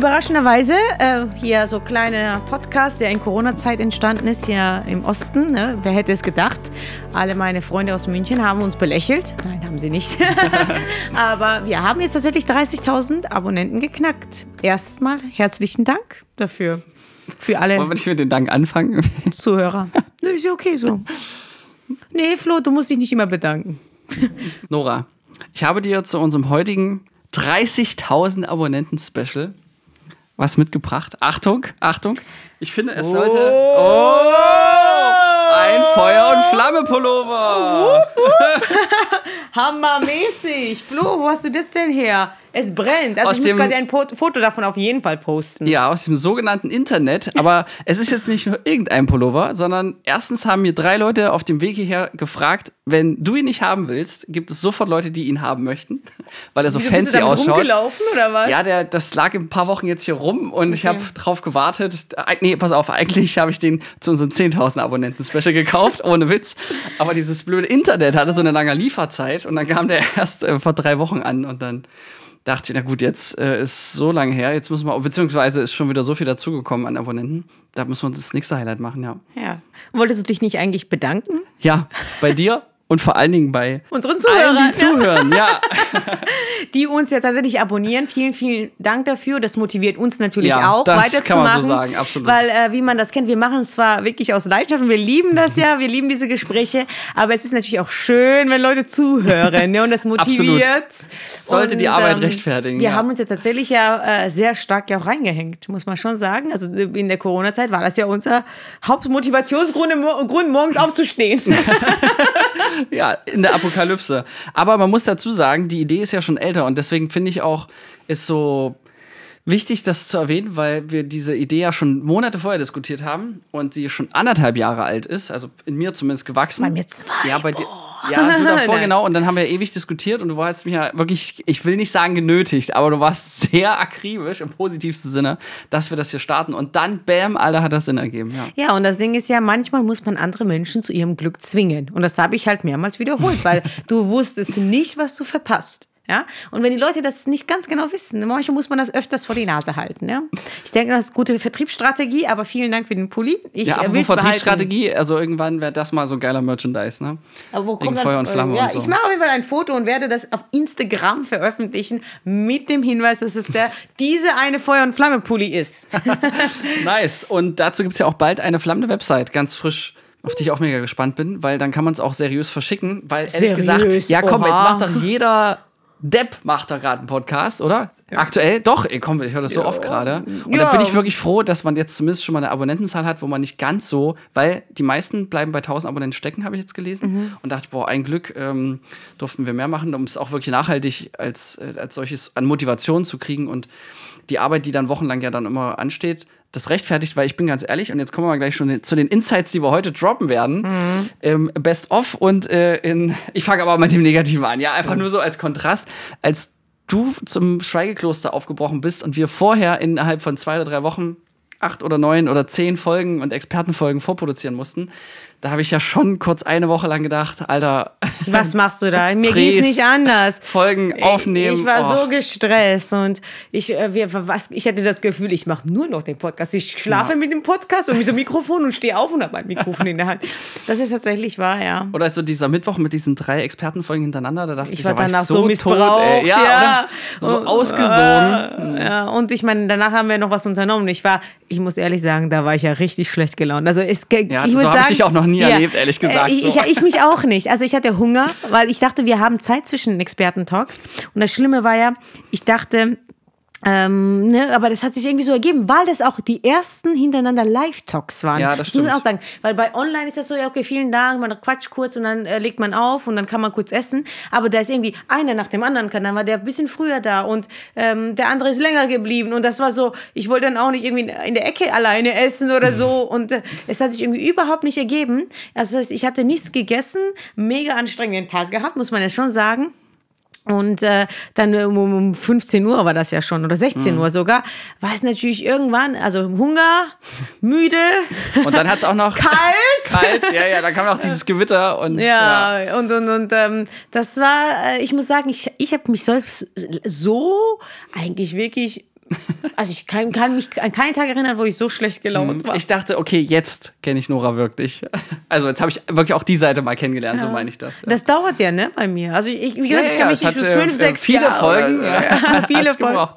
überraschenderweise äh, hier so kleiner Podcast, der in Corona-Zeit entstanden ist, hier im Osten. Ne? Wer hätte es gedacht? Alle meine Freunde aus München haben uns belächelt. Nein, haben sie nicht. Aber wir haben jetzt tatsächlich 30.000 Abonnenten geknackt. Erstmal herzlichen Dank dafür. Für alle Wollen wir nicht mit dem Dank anfangen? Zuhörer. Nö, ist ja okay so. Nee, Flo, du musst dich nicht immer bedanken. Nora, ich habe dir zu unserem heutigen 30.000 Abonnenten-Special was mitgebracht. Achtung, Achtung. Ich finde, es sollte. Oh! Ein Feuer- und Flamme-Pullover! Hammermäßig. Flo, wo hast du das denn her? Es brennt. Also Aus ich muss dem- quasi ein Po- Foto davon auf jeden Fall posten. Ja, aus dem sogenannten Internet. Aber es ist jetzt nicht nur irgendein Pullover, sondern erstens haben mir drei Leute auf dem Weg hierher gefragt, wenn du ihn nicht haben willst, gibt es sofort Leute, die ihn haben möchten, weil er so Wieso, bist du fancy damit ausschaut. rumgelaufen oder was? Ja, der, das lag ein paar Wochen jetzt hier rum und ich Okay. habe drauf gewartet. Nee, pass auf, eigentlich habe ich den zu unseren 10.000 Abonnenten-Special gekauft, ohne Witz. Aber dieses blöde Internet hatte so eine lange Lieferzeit und dann kam der erst äh, vor drei Wochen an und dann dachte ich, na gut, jetzt äh, ist so lange her, jetzt müssen wir, beziehungsweise ist schon wieder so viel dazugekommen an Abonnenten. Da müssen wir uns das nächste Highlight machen, ja. ja. Wolltest du dich nicht eigentlich bedanken? Ja, bei dir und vor allen Dingen bei Unseren allen, Zuhörern, die zuhören, ja. die uns ja tatsächlich abonnieren. Vielen, vielen Dank dafür. Das motiviert uns natürlich Ja, auch, das weiterzumachen. kann man so sagen, absolut. Weil, äh, wie man das kennt, wir machen es zwar wirklich aus Leidenschaft und wir lieben das ja, wir lieben diese Gespräche, aber es ist natürlich auch schön, wenn Leute zuhören ne? und das motiviert. Sollte die Und, Arbeit rechtfertigen, Wir ja. haben uns ja tatsächlich ja äh, sehr stark ja auch reingehängt, muss man schon sagen. Also in der Corona-Zeit war das ja unser Hauptmotivationsgrund, mo Grund, morgens aufzustehen. Ja, in der Apokalypse. Aber man muss dazu sagen, die Idee ist ja schon älter und deswegen finde ich auch, ist so wichtig, das zu erwähnen, weil wir diese Idee ja schon Monate vorher diskutiert haben und sie schon anderthalb Jahre alt ist, also in mir zumindest gewachsen. Bei mir zwei, Ja, bei dir. Ja, du davor genau. Und dann haben wir ewig diskutiert und du hast mich ja wirklich, ich will nicht sagen genötigt, aber du warst sehr akribisch im positivsten Sinne, dass wir das hier starten. Und dann, bam, Alter, hat das Sinn ergeben. Ja. Ja, und das Ding ist ja, manchmal muss man andere Menschen zu ihrem Glück zwingen. Und das habe ich halt mehrmals wiederholt, weil du wusstest nicht, was du verpasst. Ja? Und wenn die Leute das nicht ganz genau wissen, manchmal muss man das öfters vor die Nase halten. Ja? Ich denke, das ist gute Vertriebsstrategie, aber vielen Dank für den Pulli. Ich Ja, äh, aber will's behalten. Vertriebsstrategie, also irgendwann wäre das mal so geiler Merchandise, ne? Aber wo kommt Feuer und Flamme ja, und so. Ich mache auf jeden Fall ein Foto und werde das auf Instagram veröffentlichen mit dem Hinweis, dass es der diese eine Feuer- und Flamme-Pulli ist. Nice. Und dazu gibt es ja auch bald eine flammende Website, ganz frisch, auf die ich auch mega gespannt bin, weil dann kann man es auch seriös verschicken. Weil ehrlich Seriös? gesagt, ja komm, Oha. jetzt macht doch jeder Depp macht da gerade einen Podcast, oder? Aktuell? Doch, ey, komm, ich höre das so oft gerade. Und da Ja. bin ich wirklich froh, dass man jetzt zumindest schon mal eine Abonnentenzahl hat, wo man nicht ganz so, weil die meisten bleiben bei 1000 Abonnenten stecken, habe ich jetzt gelesen. Mhm. Und dachte, boah, ein Glück ähm, durften wir mehr machen, um es auch wirklich nachhaltig als, als solches an Motivation zu kriegen und die Arbeit, die dann wochenlang ja dann immer ansteht, das rechtfertigt, weil ich bin ganz ehrlich, und jetzt kommen wir gleich schon zu den Insights, die wir heute droppen werden. Ähm, Best of und äh, in, ich fange aber mit dem Negativen an, ja, einfach nur so als Kontrast, als du zum Schweigekloster aufgebrochen bist und wir vorher innerhalb von zwei oder drei Wochen acht oder neun oder zehn Folgen und Expertenfolgen vorproduzieren mussten, da habe ich ja schon kurz eine Woche lang gedacht, Alter, Was machst du da? Mir ging nicht anders. Folgen aufnehmen. Ich war oh. so gestresst und ich, äh, wir, was, ich hatte das Gefühl, ich mache nur noch den Podcast. Ich schlafe Ja. mit dem Podcast und mit so einem Mikrofon und stehe auf und habe ein Mikrofon in der Hand. Das ist tatsächlich wahr, ja. Oder so dieser Mittwoch mit diesen drei Expertenfolgen hintereinander, da dachte ich, Ich war da danach ich so, missbraucht. ey. Ja, ja. So Und- ausgesogen. Äh, ja, und ich meine, danach haben wir noch was unternommen. Ich war, ich muss ehrlich sagen, da war ich ja richtig schlecht gelaunt. Also es, Ja, ich so würd habe ich sagen, dich auch noch nie erlebt, ehrlich gesagt, äh, Ich, so. ich, ich mich auch nicht. Also ich hatte Hunger, weil ich dachte, wir haben Zeit zwischen Experten-Talks. Und das Schlimme war ja, ich dachte, ähm, ne, aber das hat sich irgendwie so ergeben, weil das auch die ersten hintereinander Live-Talks waren. Ja, das muss ich auch sagen. Weil bei Online ist das so, ja, okay, vielen Dank, man quatscht kurz und dann äh, legt man auf und dann kann man kurz essen. Aber da ist irgendwie einer nach dem anderen kann. Dann war der ein bisschen früher da und ähm, der andere ist länger geblieben. Und das war so, ich wollte dann auch nicht irgendwie in der Ecke alleine essen oder so. Und äh, es hat sich irgendwie überhaupt nicht ergeben. Das heißt, ich hatte nichts gegessen, mega anstrengenden Tag gehabt, muss man ja schon sagen. Und äh, dann um, um 15 Uhr war das ja schon oder 16 Mhm. Uhr sogar, war es natürlich irgendwann, also Hunger, müde, Und dann hat es auch noch kalt. kalt. Ja, ja, dann kam noch dieses Gewitter und Ja, und, und, und ähm, das war, äh, ich muss sagen, ich, ich habe mich selbst so eigentlich wirklich Also ich kann, kann mich an keinen Tag erinnern, wo ich so schlecht gelaunt war. Ich dachte, okay, jetzt kenne ich Nora wirklich. Also jetzt habe ich wirklich auch die Seite mal kennengelernt, so meine ich das. Ja. Das dauert ja, ne, bei mir. Also ich, wie gesagt, Ja, ich ja, kann mich nicht hat, für äh, fünf, äh, sechs viele Jahre Folgen, ja, Ja, viele Folgen.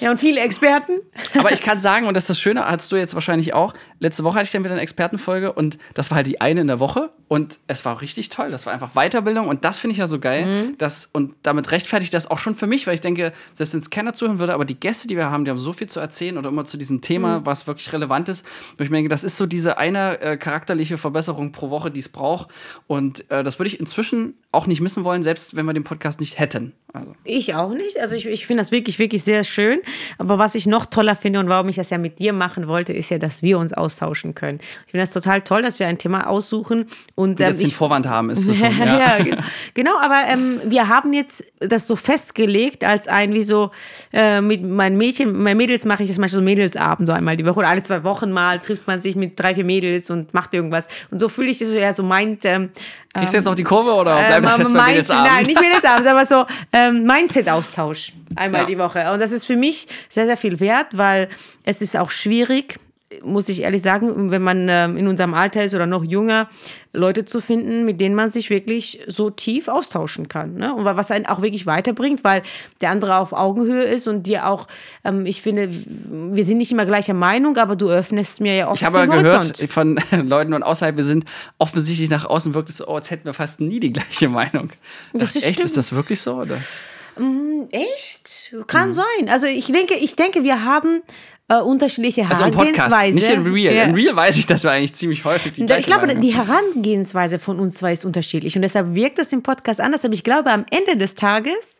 Ja, und viele Experten. Aber ich kann sagen, und das ist das Schöne, hast du jetzt wahrscheinlich auch, letzte Woche hatte ich dann wieder eine Expertenfolge und das war halt die eine in der Woche und es war richtig toll. Das war einfach Weiterbildung und das finde ich ja so geil. Mhm. Dass, und damit rechtfertigt das auch schon für mich, weil ich denke, selbst wenn es keiner zuhören würde, aber die Gäste, die wir haben, die haben so viel zu erzählen oder immer zu diesem Thema, Mhm. was wirklich relevant ist, wo ich mir denke, das ist so diese eine äh, charakterliche Verbesserung pro Woche, die es braucht. Und äh, das würde ich inzwischen auch nicht missen wollen, selbst wenn wir den Podcast nicht hätten. Also. Ich auch nicht. Also ich, ich finde das wirklich, wirklich sehr schön. Aber was ich noch toller finde und warum ich das ja mit dir machen wollte, ist ja, dass wir uns austauschen können. Ich finde das total toll, dass wir ein Thema aussuchen und Und ähm, jetzt den ich, Vorwand haben, ist zu tun. ja, Ja. genau. genau, aber ähm, wir haben jetzt das so festgelegt als ein, wie so, äh, mit meinen Mädchen, meinen Mädels mache ich das manchmal so Mädelsabend, so einmal die Woche oder alle zwei Wochen mal trifft man sich mit drei, vier Mädels und macht irgendwas. Und so fühle ich das so, ja, so meint, ähm, Kriegst du jetzt noch die Kurve oder bleibt das ähm, jetzt bei Mädelsabend? Nein, nicht Mädelsabend, aber so ähm, Mindset-Austausch einmal Ja. die Woche. Und das ist für mich sehr, sehr viel wert, weil es ist auch schwierig, muss ich ehrlich sagen, wenn man ähm, in unserem Alter ist oder noch jünger, Leute zu finden, mit denen man sich wirklich so tief austauschen kann. Ne? Und was einen auch wirklich weiterbringt, weil der andere auf Augenhöhe ist und dir auch, ähm, ich finde, wir sind nicht immer gleicher Meinung, aber du öffnest mir ja oft Ich habe den gehört Horizont. von Leuten und außerhalb, wir sind offensichtlich nach außen wirkt es so, oh, als hätten wir fast nie die gleiche Meinung. Das Dachte, ist echt, stimmt. ist das wirklich so? Oder? Echt? Kann Mhm. sein. Also ich denke, ich denke, wir haben äh, unterschiedliche Also im Podcast, Herangehensweise. nicht in Real. Ja. In Real weiß ich, dass wir eigentlich ziemlich häufig die Ich glaube, Meinung die Herangehensweise von uns zwei ist unterschiedlich und deshalb wirkt das im Podcast anders. Aber ich glaube, am Ende des Tages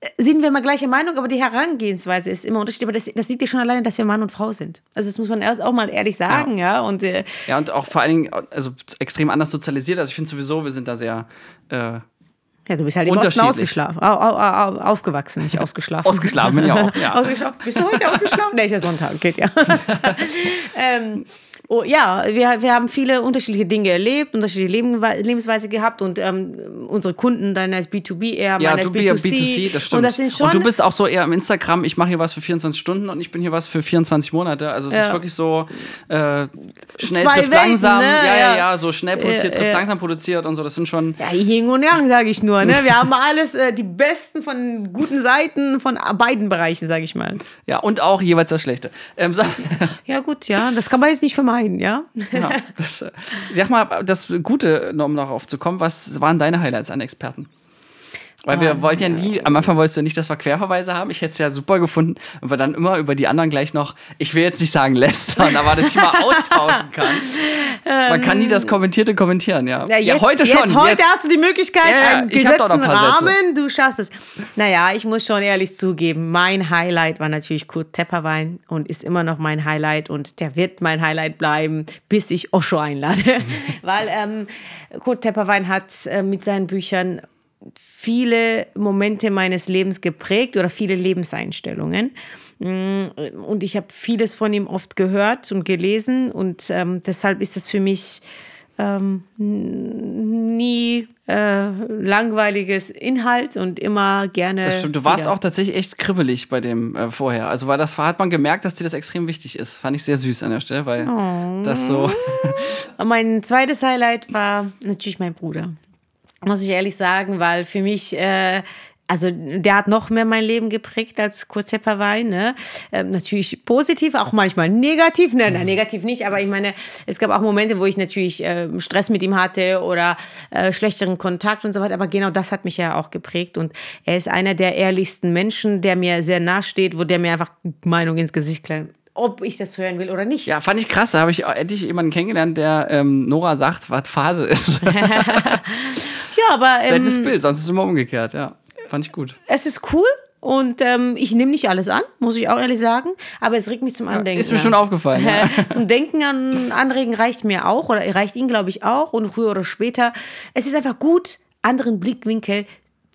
äh, sind wir immer gleicher Meinung, aber die Herangehensweise ist immer unterschiedlich. Aber das, das liegt ja schon alleine, dass wir Mann und Frau sind. Also das muss man erst auch mal ehrlich sagen, ja. Und äh, Ja, und auch vor allen Dingen also extrem anders sozialisiert. Also ich finde sowieso, wir sind da sehr äh, ja, du bist halt im Osten ausgeschlafen, au, au, au, aufgewachsen, nicht ausgeschlafen. ausgeschlafen, bin ich auch. Ja. Ausgeschlafen? Bist du heute ausgeschlafen? Nee, ist ja Sonntag, geht ja. ähm, oh, ja, wir, wir haben viele unterschiedliche Dinge erlebt, unterschiedliche Leben, Lebensweise gehabt und ähm, unsere Kunden, deine als B2B eher, Ja, meine du als bist ja B2C. B2C, das stimmt. Und das sind schon, und du bist auch so eher im Instagram, ich mache hier was für 24 Stunden und ich bin hier was für 24 Monate. Also es Ja. ist wirklich so äh, schnell Zwei trifft Welten, langsam. ne? Ja, ja, Ja. so schnell produziert Ja, trifft ja. langsam produziert und so. Das sind schon. ja, Yin und Yang, sage ich nur. Ne? Wir haben alles, äh, die besten von guten Seiten von beiden Bereichen, sage ich mal. Ja, und auch jeweils das Schlechte. Ähm, Ja gut, ja, das kann man jetzt nicht vermeiden, ja. ja, das, äh, sag mal, das Gute, um darauf zu kommen, was waren deine Highlights an Experten? Weil wir Oh, wollten ja nie, am Anfang wolltest du nicht, dass wir Querverweise haben. Ich hätte es ja super gefunden, wenn wir dann immer über die anderen gleich noch, ich will jetzt nicht sagen lästern, aber dass ich mal austauschen kann. Man kann nie das Kommentierte kommentieren, ja. Ja, jetzt, heute jetzt, schon. Heute jetzt. hast du die Möglichkeit, Ja, ja, einen gesetzten ein paar Sätze. Rahmen, du schaffst es. Naja, ich muss schon ehrlich zugeben, mein Highlight war natürlich Kurt Tepperwein und ist immer noch mein Highlight und der wird mein Highlight bleiben, bis ich Osho einlade. Weil ähm, Kurt Tepperwein hat äh, mit seinen Büchern viele Momente meines Lebens geprägt oder viele Lebenseinstellungen. Mm, Und ich habe vieles von ihm oft gehört und gelesen und ähm, deshalb ist das für mich ähm, nie äh, langweiliges Inhalt und immer gerne. Das stimmt. Du warst wieder. auch tatsächlich echt kribbelig bei dem äh, vorher. Also, weil das hat man gemerkt, dass dir das extrem wichtig ist. Fand ich sehr süß an der Stelle, weil Oh. das so. Mein zweites Highlight war natürlich mein Bruder. Muss ich ehrlich sagen, weil für mich, äh, also der hat noch mehr mein Leben geprägt als Kurt Tepperwein. Ne? Ähm, natürlich positiv, auch manchmal negativ. Ne, nein, negativ nicht, aber ich meine, es gab auch Momente, wo ich natürlich äh, Stress mit ihm hatte oder äh, schlechteren Kontakt und so weiter. Aber genau das hat mich ja auch geprägt. Und er ist einer der ehrlichsten Menschen, der mir sehr nahe steht, wo der mir einfach Meinung ins Gesicht ob ich das hören will oder nicht. Ja, fand ich krass. Da habe ich endlich jemanden kennengelernt, der ähm, Nora sagt, was Phase ist. Ja, aber ähm, Seltenes Bild, sonst ist es immer umgekehrt, ja. Fand ich gut. es ist cool und ähm, ich nehme nicht alles an, muss ich auch ehrlich sagen, aber es regt mich zum Andenken. Ist mir an. schon aufgefallen. Ja. Zum Denken an, anregen reicht mir auch oder reicht ihn, glaube ich, auch und früher oder später. Es ist einfach gut, anderen Blickwinkel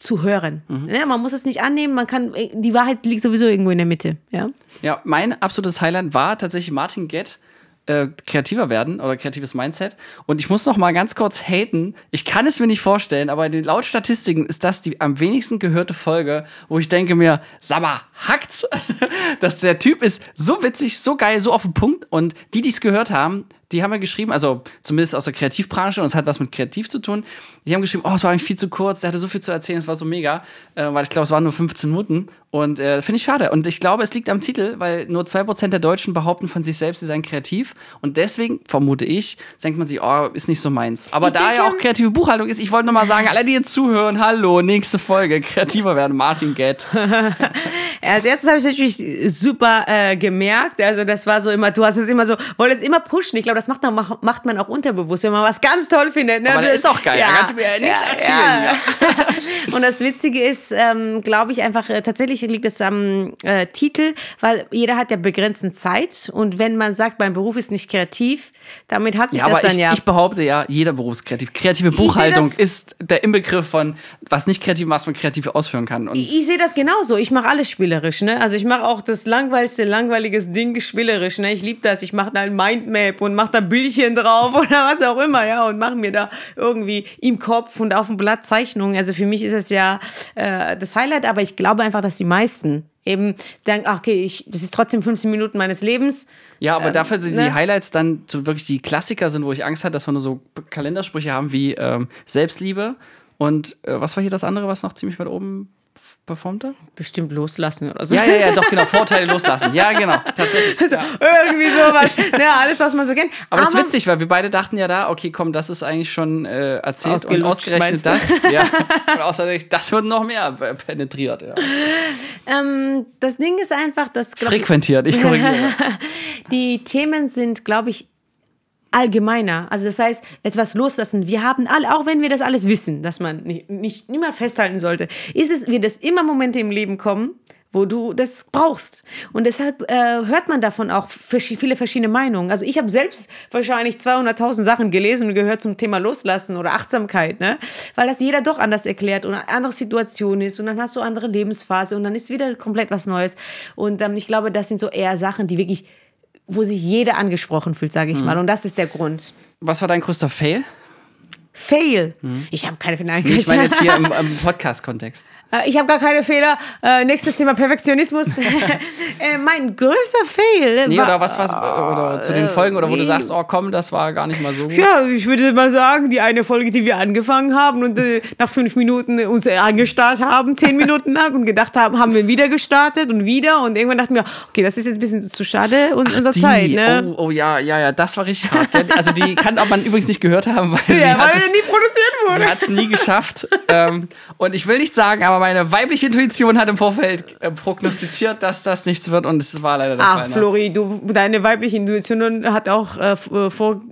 zu hören. Mhm. Ja, man muss es nicht annehmen, man kann, die Wahrheit liegt sowieso irgendwo in der Mitte. Ja? ja, mein absolutes Highlight war tatsächlich Martin Gett äh, kreativer werden oder kreatives Mindset. Und ich muss noch mal ganz kurz haten. Ich kann es mir nicht vorstellen, aber laut Statistiken ist das die am wenigsten gehörte Folge, wo ich denke mir, Sabba, hackt's? dass der Typ ist so witzig, so geil, so auf den Punkt. Und die, die es gehört haben, die haben ja geschrieben, also zumindest aus der Kreativbranche, und es hat was mit Kreativ zu tun, die haben geschrieben, oh, es war eigentlich viel zu kurz, der hatte so viel zu erzählen, es war so mega, äh, weil ich glaube, es waren nur 15 Minuten. Und äh, finde ich schade. Und ich glaube, es liegt am Titel, weil nur 2% der Deutschen behaupten von sich selbst, sie seien kreativ. Und deswegen, vermute ich, denkt man sich, oh, ist nicht so meins. Aber ich da denke, ja auch kreative Buchhaltung ist, ich wollte noch mal sagen, alle, die jetzt zuhören, hallo, nächste Folge, kreativer werden, Martin Gett. Als erstes habe ich natürlich super äh, gemerkt. Also, das war so immer, du hast es immer so, wolltest immer pushen. Ich glaube, das macht man, macht man auch unterbewusst, wenn man was ganz toll findet. Ne? Aber das ist auch geil, ja, da kannst du mir nichts ja, erzählen. Ja. Und das Witzige ist, ähm, glaube ich, einfach, äh, tatsächlich liegt es am äh, Titel, weil jeder hat ja begrenzte Zeit. Und wenn man sagt, mein Beruf ist nicht kreativ, damit hat sich ja, das dann ich, ja. Ich behaupte ja, jeder Beruf ist kreativ. Kreative Buchhaltung ist der Inbegriff von was nicht kreativ, was man kreativ ausführen kann. Und ich, ich sehe das genauso. Ich mache alles spielerisch. Ne? Also ich mache auch das langweiligste, langweiliges Ding spielerisch. Ne? Ich liebe das. Ich mache da ein Mindmap und mache da Bildchen drauf oder was auch immer, ja, und mache mir da irgendwie im Kopf und auf dem Blatt Zeichnungen. Also für mich ist es ja äh, das Highlight, aber ich glaube einfach, dass die meisten eben denken, ach, okay, ich, das ist trotzdem 15 Minuten meines Lebens. Ja, aber ähm, dafür sind ne? die Highlights dann so wirklich die Klassiker sind, wo ich Angst hatte, dass wir nur so Kalendersprüche haben wie ähm, Selbstliebe und äh, was war hier das andere, was noch ziemlich weit oben performt er? Bestimmt loslassen oder so. Ja, ja, ja, doch, genau. Vorteile loslassen. Ja, genau. Tatsächlich. Also, ja. Irgendwie sowas. Ja, alles, was man so kennt. Aber, Aber das ist witzig, weil wir beide dachten ja da, okay, komm, das ist eigentlich schon äh, erzählt und ausgerechnet das. Ja. Und außerdem, das wird noch mehr penetriert. Ja. Ähm, das Ding ist einfach, dass. Frequentiert, ich korrigiere. die Themen sind, glaube ich, allgemeiner. Also das heißt, etwas loslassen. Wir haben alle, auch wenn wir das alles wissen, dass man nicht, nicht niemand festhalten sollte, ist es, wird es immer Momente im Leben kommen, wo du das brauchst. Und deshalb äh, hört man davon auch viele verschiedene Meinungen. Also ich habe selbst wahrscheinlich 200.000 Sachen gelesen und gehört zum Thema Loslassen oder Achtsamkeit, ne? weil das jeder doch anders erklärt und eine andere Situation ist und dann hast du andere Lebensphase und dann ist wieder komplett was Neues. Und ähm, ich glaube, das sind so eher Sachen, die wirklich wo sich jeder angesprochen fühlt, sage ich mhm. mal. Und das ist der Grund. Was war dein größter Fail? Fail? Mhm. Ich habe keine Fehler. Ich meine jetzt hier im, im Podcast-Kontext. Äh, ich habe gar keine Fehler. Äh, nächstes Thema Perfektionismus. äh, mein größter Fail. Nee, war, oder was, was oder zu den Folgen, oder wo du sagst, oh komm, das war gar nicht mal so gut. Ja, ich würde mal sagen, die eine Folge, die wir angefangen haben und äh, nach fünf Minuten uns angestartet haben, zehn Minuten lang und gedacht haben, haben wir wieder gestartet und wieder und irgendwann dachten wir, okay, das ist jetzt ein bisschen zu schade und unserer Zeit. Ne? Oh, oh, ja, ja, ja, das war richtig hart. Also die kann man übrigens nicht gehört haben, weil ja, sie weil es, nie produziert wurde. Sie hat es nie geschafft. ähm, und ich will nicht sagen, aber meine weibliche Intuition hat im Vorfeld äh, prognostiziert, dass das nichts wird und es war leider der Ach, Fall. Ach, ne? Flori, du, deine weibliche Intuition hat auch äh, äh vorgeahnt,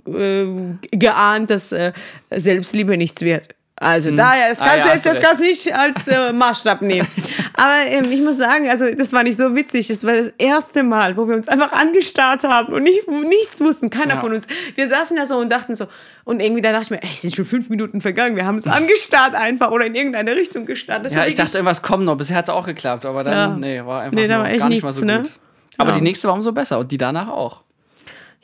äh, dass äh, Selbstliebe nichts wird. Also hm. daher, das kannst, ah, ja, das kannst du nicht als äh, Maßstab nehmen. Aber ähm, ich muss sagen, also das war nicht so witzig. Das war das erste Mal, wo wir uns einfach angestarrt haben und nicht, nichts wussten, keiner ja. von uns. Wir saßen da so und dachten so, und irgendwie da dachte ich mir, ey, es sind schon fünf Minuten vergangen, wir haben uns angestarrt einfach oder in irgendeine Richtung gestarrt. Das ja, ich dachte, irgendwas kommt noch. Bisher hat es auch geklappt, aber dann, ja. nee, war einfach nee, da war echt gar nicht nichts, mal so ne? gut. Aber die nächste war umso besser und die danach auch.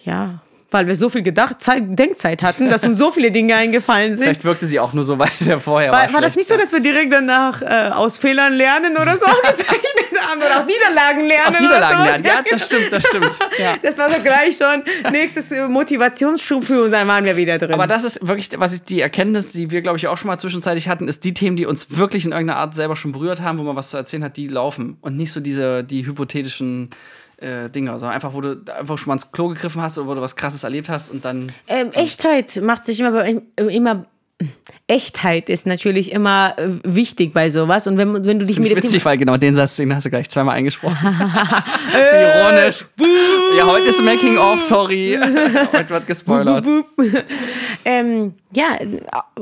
Ja, weil wir so viel Gedacht Zeit, Denkzeit hatten, dass uns so viele Dinge eingefallen sind. Vielleicht wirkte sie auch nur so weiter vorher. War, war, war das nicht so, dass wir direkt danach äh, aus Fehlern lernen oder so bezeichnet haben oder aus Niederlagen lernen? Aus Niederlagen lernen, ja, das stimmt, das stimmt. Ja. Das war so gleich schon nächstes Motivationsschub für uns, dann waren wir wieder drin. Aber das ist wirklich, was ich, die Erkenntnis, die wir, glaube ich, auch schon mal zwischenzeitlich hatten, ist die Themen, die uns wirklich in irgendeiner Art selber schon berührt haben, wo man was zu erzählen hat, die laufen. Und nicht so diese, die hypothetischen äh, Dinge. Also einfach, wo du einfach schon mal ins Klo gegriffen hast oder wo du was krasses erlebt hast und dann. Ähm, Echtheit macht sich immer, immer Echtheit ist natürlich immer äh, wichtig bei sowas. Und wenn, wenn du dich mit witzig, weil genau den Satz, den hast du gleich zweimal eingesprochen. Ironisch. ja, heute ist Making of, sorry. heute wird gespoilert. ähm, ja,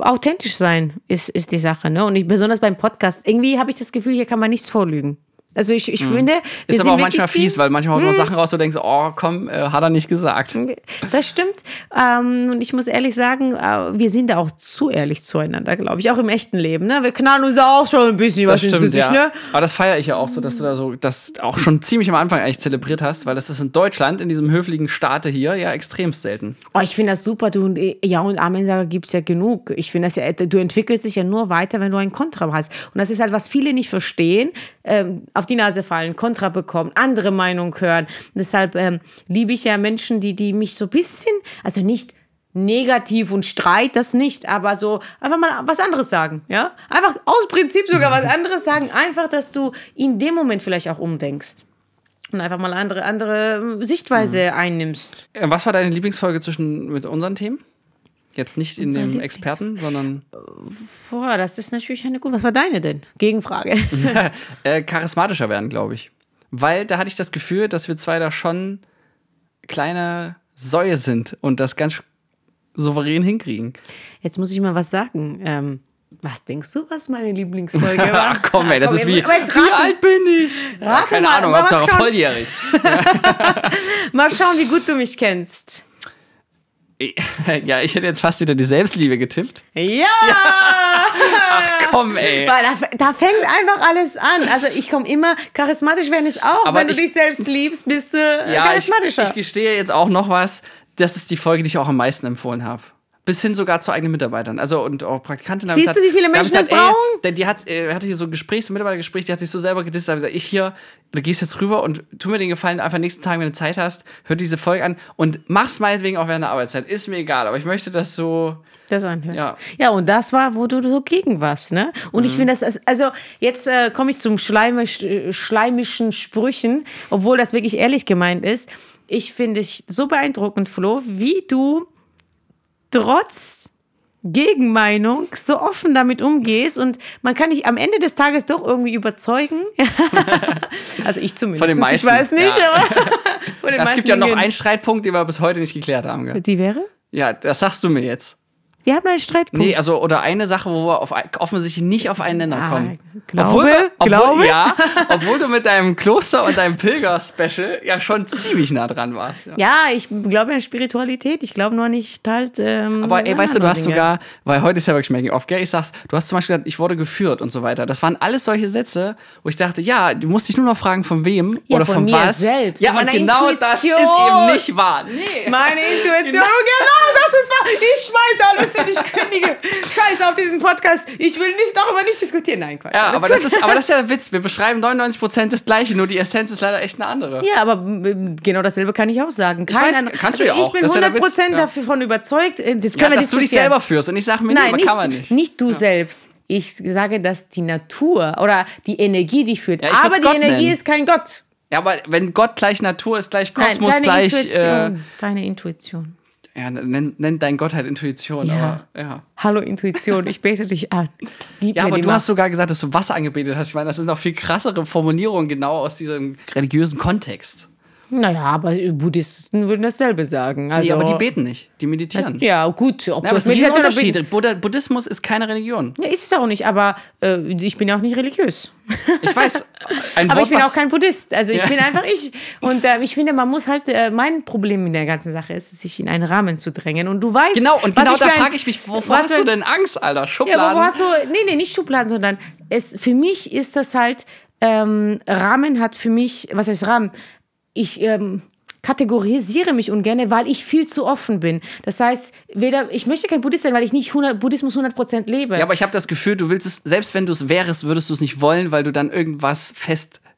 authentisch sein ist, ist die Sache. Ne? Und ich, besonders beim Podcast, irgendwie habe ich das Gefühl, hier kann man nichts vorlügen. Also ich, ich finde, wir Mhm. Ist sind aber auch manchmal fies, weil manchmal haut man Sachen raus, wo du denkst, oh komm, äh, hat er nicht gesagt. Das stimmt. Ähm, und ich muss ehrlich sagen, äh, wir sind da auch zu ehrlich zueinander, glaube ich. Auch im echten Leben. Ne? Wir knallen uns da auch schon ein bisschen was ins Gesicht. ja. Ne? Aber das feiere ich ja auch so, dass du da so das auch schon ziemlich am Anfang eigentlich zelebriert hast, weil das ist in Deutschland, in diesem höflichen Staate hier, ja extremst selten. Oh, ich finde das super. Du, ja, und Amensager gibt es ja genug. Ich finde das ja, du entwickelst dich ja nur weiter, wenn du ein Kontra hast. Und das ist halt, was viele nicht verstehen, ähm, auf die Nase fallen, Kontra bekommen, andere Meinung hören. Deshalb ähm, liebe ich ja Menschen, die, die mich so ein bisschen, also nicht negativ und Streit, das nicht, aber so einfach mal was anderes sagen, ja? Einfach aus Prinzip sogar was anderes sagen, einfach, dass du in dem Moment vielleicht auch umdenkst und einfach mal andere andere Sichtweise einnimmst. Äh, Was war deine Lieblingsfolge zwischen mit unseren Themen? Jetzt nicht in dem Experten, sondern Boah, das ist natürlich eine gute. Was war deine denn? Gegenfrage. äh, charismatischer werden, glaube ich. Weil da hatte ich das Gefühl, dass wir zwei da schon kleine Säue sind und das ganz souverän hinkriegen. Jetzt muss ich mal was sagen. Ähm, was denkst du, was meine Lieblingsfolge war? Ach komm, ey, das Komm, ist wie, wie alt bin ich? Ja, keine mal, Ahnung, Hauptsache volljährig. Mal schauen, wie gut du mich kennst. Ja, ich hätte jetzt fast wieder die Selbstliebe getippt. Ja! Ach komm, ey. Weil da, da fängt einfach alles an. Also ich komme immer, charismatisch werden ist auch, Aber wenn du ich- dich selbst liebst, bist du äh, Ja, ich, charismatischer. ich gestehe jetzt auch noch was. Das ist die Folge, die ich auch am meisten empfohlen habe. Bis hin sogar zu eigenen Mitarbeitern. Also und auch Praktikantinnen. haben Siehst gesagt- du, wie viele Menschen das ey, brauchen? denn die hat, äh, hatte hier so ein Gespräch, so ein Mitarbeitergespräch, die hat sich so selber gedisst. Da habe ich gesagt, ich hier, du gehst jetzt rüber und tu mir den Gefallen, einfach nächsten Tag, wenn du Zeit hast, hör diese Folge an und mach's meinetwegen auch während der Arbeitszeit. Ist mir egal, aber ich möchte das so. das anhört. Ja. ja, und das war, wo du so gegen warst, ne? Und ich finde das, das- also jetzt äh, komme ich zum schleimisch, schleimischen Sprüchen, obwohl das wirklich ehrlich gemeint ist. Ich finde es so beeindruckend, Flo, wie du trotz Gegenmeinung so offen damit umgehst und man kann dich am Ende des Tages doch irgendwie überzeugen. also ich zumindest. Von den meisten, Ich weiß nicht, ja. aber Es gibt ja noch einen Streitpunkt, den wir bis heute nicht geklärt haben. Gell? Die wäre? Ja, das sagst du mir jetzt. Wir haben einen Streitpunkt. Nee, also, oder eine Sache, wo wir auf, offensichtlich nicht auf einen Nenner Ah, kommen. glaube, obwohl, wir- obwohl, glaube. Ja, obwohl du mit deinem Kloster und deinem Pilger-Special ja schon ziemlich nah dran warst. Ja. Ja, ich glaube an Spiritualität. Ich glaube nur nicht halt. Ähm, Aber ey, weißt du, du hast Dinge. sogar, weil heute ist ja wirklich Making off, gell? Ich sag's, du hast zum Beispiel gesagt, ich wurde geführt und so weiter. Das waren alles solche Sätze, wo ich dachte, ja, du musst dich nur noch fragen, von wem Ja, oder von von, mir was. selbst, Ja, und genau das ist Intuition. eben nicht wahr. Nee. Meine Intuition, genau. das ist wahr. Ich schmeiße alles hin, ich kündige. Scheiße auf diesen Podcast. Ich will nicht darüber nicht diskutieren. Nein, Quatsch. Ja, aber das, ist, aber das ist ja der Witz. Wir beschreiben 99% das Gleiche, nur die Essenz ist leider echt eine andere. Ja, aber mm, genau dasselbe kann ich auch sagen. Kein weiß, kannst du also ja auch. Ich bin Das ist ja der 100% Witz, ja. davon überzeugt. äh, Jetzt Ja, können wir dass du dich selber führst und ich sage mir, nee, Nein, aber nicht, kann man nicht. nicht du selbst. Ich sage, dass die Natur oder die Energie dich führt. Ja, aber die Gott Energie nennen. ist kein Gott. Ja, aber wenn Gott gleich Natur ist, gleich Kosmos, Nein, deine gleich. Äh, Intuition. deine Intuition. Ja, nenn, nenn dein Gott halt Intuition, Ja. aber ja. Hallo Intuition, ich bete dich an. Gib Ja, aber du Macht. hast sogar gesagt, dass du Wasser angebetet hast. Ich meine, das sind noch viel krassere Formulierungen genau aus diesem religiösen Kontext. Naja, aber Buddhisten würden dasselbe sagen. Also, Nee, aber die beten nicht, die meditieren. Ja, gut. Ob Ja, aber es ist ein Unterschied. Buddhismus ist keine Religion. Ja, ist es auch nicht, aber äh, ich bin ja auch nicht religiös. Ich weiß. Aber ich bin auch kein Buddhist. Also ich Ja. bin einfach ich. Und ähm, ich finde, man muss halt, äh, mein Problem in der ganzen Sache ist, sich in einen Rahmen zu drängen. Und du weißt, Genau, und genau da frage ich mich, wovor hast du denn Angst, Alter? Ja, Schubladen? aber wo hast du, nee, nee, nicht Schubladen, sondern es, für mich ist das halt, ähm, Rahmen hat für mich, was heißt Rahmen? Ich ähm, kategorisiere mich ungern, weil ich viel zu offen bin. Das heißt, weder, ich möchte kein Buddhist sein, weil ich nicht 100, Buddhismus 100% lebe. Ja, aber ich habe das Gefühl, du willst es, selbst wenn du es wärst, würdest du es nicht wollen, weil du dann irgendwas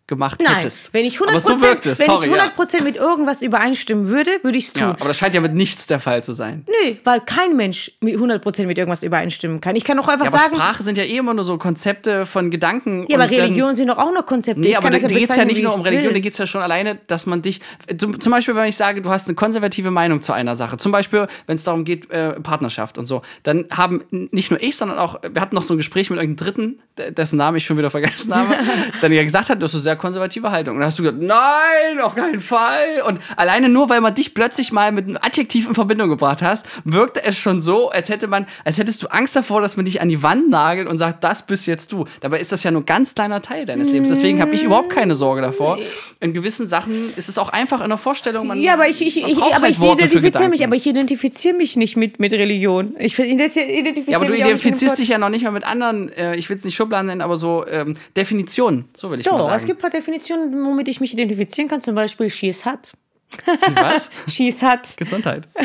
festgemacht Nein, hättest. wenn ich 100%, aber so wirkt es, wenn sorry, ich ja. 100 mit irgendwas übereinstimmen würde, würde ich es tun. ja. Aber das scheint ja mit nichts der Fall zu sein. Nö, weil kein Mensch mit 100% mit irgendwas übereinstimmen kann. Ich kann auch einfach Ja, aber sagen, Sprache sind ja eh immer nur so Konzepte von Gedanken. ja, aber und dann- Religion sind doch auch nur Konzepte. Nee, Ich aber da ja geht es ja nicht nur um Religion, da geht es ja schon alleine, dass man dich. Zum, zum Beispiel, wenn ich sage, du hast eine konservative Meinung zu einer Sache, zum Beispiel, wenn es darum geht, äh, Partnerschaft und so, dann haben nicht nur ich, sondern auch, wir hatten noch so ein Gespräch mit irgendeinem Dritten, de- dessen Namen ich schon wieder vergessen habe, dann ja gesagt hat, dass du sehr konservative Haltung. Und dann hast du gesagt, nein, auf keinen Fall. Und alleine nur, weil man dich plötzlich mal mit einem Adjektiv in Verbindung gebracht hast, wirkte es schon so, als hätte man, als hättest du Angst davor, dass man dich an die Wand nagelt und sagt, das bist jetzt du. Dabei ist das ja nur ein ganz kleiner Teil deines Lebens. Deswegen habe ich überhaupt keine Sorge davor. In gewissen Sachen ist es auch einfach in der Vorstellung, man, Ja, aber ich, ich, ich, aber halt ich identifiziere mich, aber ich identifiziere mich nicht mit, mit Religion. Ich identifiziere Ja, aber du identifizierst dich ja noch nicht mal mit anderen, äh, ich will es nicht Schubladen nennen, aber so ähm, Definitionen. So will ich mal Doch, sagen. es gibt paar Definitionen, womit ich mich identifizieren kann. Zum Beispiel Schieß hat. Was? Schieß hat. Gesundheit.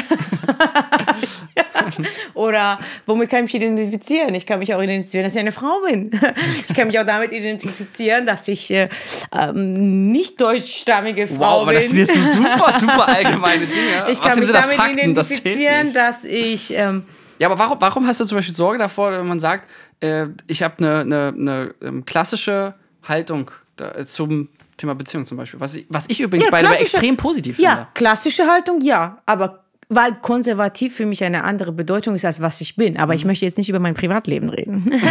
Oder womit kann ich mich identifizieren? Ich kann mich auch identifizieren, dass ich eine Frau bin. Ich kann mich auch damit identifizieren, dass ich äh, ähm, nicht deutschstammige Frau Wow, aber bin. das sind jetzt so super, super allgemeine Dinge. ich kann mich das damit Fakten, das identifizieren, nicht. dass ich ähm, Ja, aber warum, warum hast du zum Beispiel Sorge davor, wenn man sagt, äh, ich habe eine ne, ne, klassische Haltung da, äh, zum Thema Beziehung zum Beispiel? Was ich, was ich übrigens Ja, bei klassische- extrem positiv Ja, finde. klassische Haltung, ja. Aber weil konservativ für mich eine andere Bedeutung ist, als was ich bin. Aber Mhm. ich möchte jetzt nicht über mein Privatleben reden.